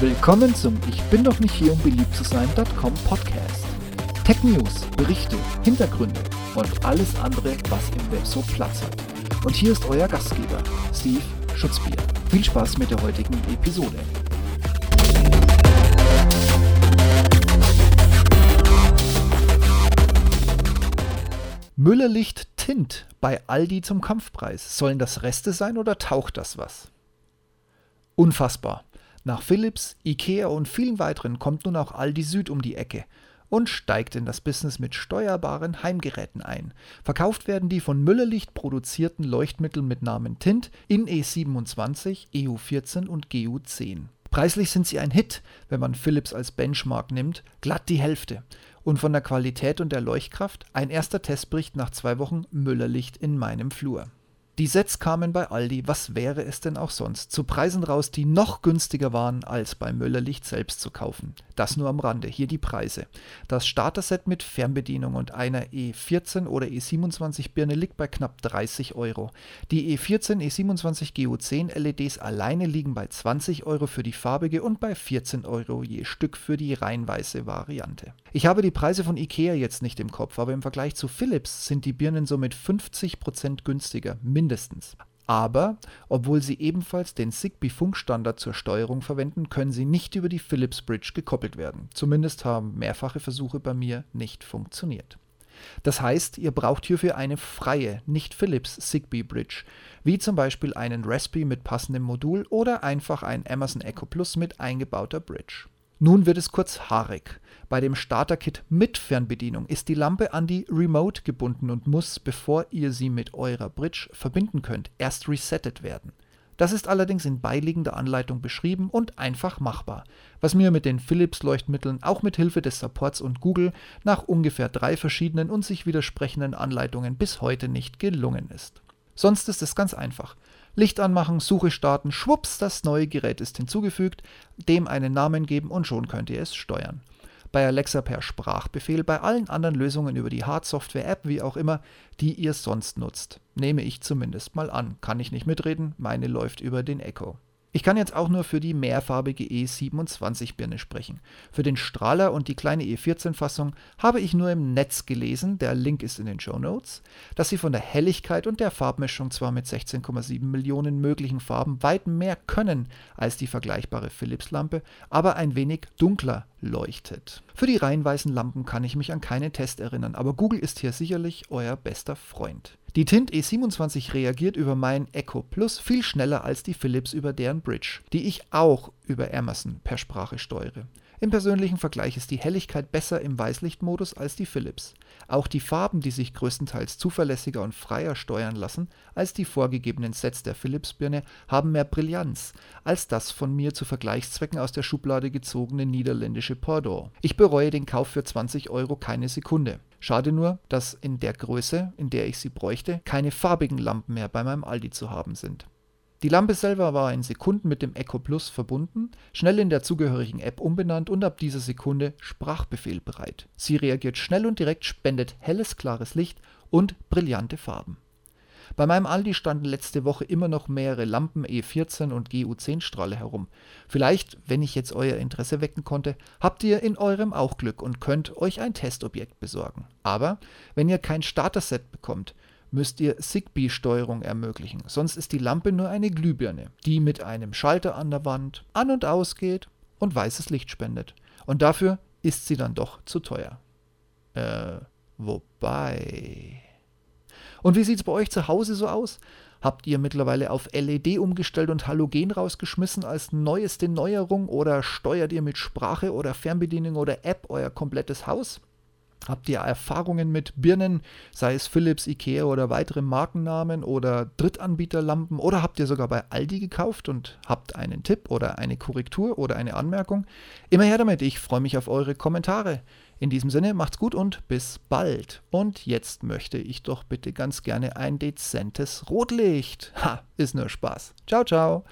Willkommen zum Ich bin doch nicht hier, um beliebt zu sein.com Podcast. Tech News, Berichte, Hintergründe und alles andere, was im Web so Platz hat. Und hier ist euer Gastgeber, Steve Schutzbier. Viel Spaß mit der heutigen Episode. Müllerlicht Tint bei Aldi zum Kampfpreis. Sollen das Reste sein oder taucht das was? Unfassbar. Nach Philips, Ikea und vielen weiteren kommt nun auch Aldi Süd um die Ecke und steigt in das Business mit steuerbaren Heimgeräten ein. Verkauft werden die von Müllerlicht produzierten Leuchtmittel mit Namen Tint in E27, EU14 und GU10. Preislich sind sie ein Hit, wenn man Philips als Benchmark nimmt, glatt die Hälfte. Und von der Qualität und der Leuchtkraft ein erster Testbericht nach zwei Wochen Müllerlicht in meinem Flur. Die Sets kamen bei Aldi, was wäre es denn auch sonst, zu Preisen raus, die noch günstiger waren, als bei Müllerlicht selbst zu kaufen. Das nur am Rande, hier die Preise. Das Starter-Set mit Fernbedienung und einer E14 oder E27 Birne liegt bei knapp 30 Euro. Die E14, E27 GO10 LEDs alleine liegen bei 20 Euro für die farbige und bei 14 Euro je Stück für die reinweiße Variante. Ich habe die Preise von Ikea jetzt nicht im Kopf, aber im Vergleich zu Philips sind die Birnen somit 50% günstiger, mindestens mindestens. Aber, obwohl sie ebenfalls den Zigbee-Funkstandard zur Steuerung verwenden, können sie nicht über die Philips Bridge gekoppelt werden. Zumindest haben mehrfache Versuche bei mir nicht funktioniert. Das heißt, ihr braucht hierfür eine freie, nicht Philips Zigbee Bridge, wie zum Beispiel einen Raspberry mit passendem Modul oder einfach ein Amazon Echo Plus mit eingebauter Bridge. Nun wird es kurz haarig. Bei dem Starter-Kit mit Fernbedienung ist die Lampe an die Remote gebunden und muss, bevor ihr sie mit eurer Bridge verbinden könnt, erst resettet werden. Das ist allerdings in beiliegender Anleitung beschrieben und einfach machbar, was mir mit den Philips-Leuchtmitteln auch mit Hilfe des Supports und Google nach ungefähr drei verschiedenen und sich widersprechenden Anleitungen bis heute nicht gelungen ist. Sonst ist es ganz einfach. Licht anmachen, Suche starten, schwupps, das neue Gerät ist hinzugefügt, dem einen Namen geben und schon könnt ihr es steuern. Bei Alexa per Sprachbefehl, bei allen anderen Lösungen über die Hard-Software-App, wie auch immer, die ihr sonst nutzt. Nehme ich zumindest mal an. Kann ich nicht mitreden, meine läuft über den Echo. Ich kann jetzt auch nur für die mehrfarbige E27-Birne sprechen. Für den Strahler und die kleine E14-Fassung habe ich nur im Netz gelesen, der Link ist in den Show Notes, dass sie von der Helligkeit und der Farbmischung zwar mit 16,7 Millionen möglichen Farben weit mehr können als die vergleichbare Philips-Lampe, aber ein wenig dunkler leuchtet. Für die rein weißen Lampen kann ich mich an keinen Test erinnern, aber Google ist hier sicherlich euer bester Freund. Die Tint E27 reagiert über mein Echo Plus viel schneller als die Philips über deren Bridge, die ich auch über Amazon per Sprache steuere. Im persönlichen Vergleich ist die Helligkeit besser im Weißlichtmodus als die Philips. Auch die Farben, die sich größtenteils zuverlässiger und freier steuern lassen als die vorgegebenen Sets der Philips-Birne, haben mehr Brillanz als das von mir zu Vergleichszwecken aus der Schublade gezogene niederländische Pordor. Ich bereue den Kauf für 20 Euro keine Sekunde. Schade nur, dass in der Größe, in der ich sie bräuchte, keine farbigen Lampen mehr bei meinem Aldi zu haben sind. Die Lampe selber war in Sekunden mit dem Echo Plus verbunden, schnell in der zugehörigen App umbenannt und ab dieser Sekunde Sprachbefehl bereit. Sie reagiert schnell und direkt, spendet helles, klares Licht und brillante Farben. Bei meinem Aldi standen letzte Woche immer noch mehrere Lampen E14 und GU10 Strahle herum. Vielleicht, wenn ich jetzt euer Interesse wecken konnte, habt ihr in eurem auch Glück und könnt euch ein Testobjekt besorgen. Aber wenn ihr kein Starter-Set bekommt, müsst ihr Zigbee-Steuerung ermöglichen, sonst ist die Lampe nur eine Glühbirne, die mit einem Schalter an der Wand an und ausgeht und weißes Licht spendet. Und dafür ist sie dann doch zu teuer. Äh, wobei. Und wie sieht es bei euch zu Hause so aus? Habt ihr mittlerweile auf LED umgestellt und Halogen rausgeschmissen als neueste Neuerung oder steuert ihr mit Sprache oder Fernbedienung oder App euer komplettes Haus? Habt ihr Erfahrungen mit Birnen, sei es Philips, Ikea oder weitere Markennamen oder Drittanbieterlampen oder habt ihr sogar bei Aldi gekauft und habt einen Tipp oder eine Korrektur oder eine Anmerkung? Immer her damit, ich freue mich auf eure Kommentare. In diesem Sinne, macht's gut und bis bald. Und jetzt möchte ich doch bitte ganz gerne ein dezentes Rotlicht. Ha, ist nur Spaß. Ciao, ciao.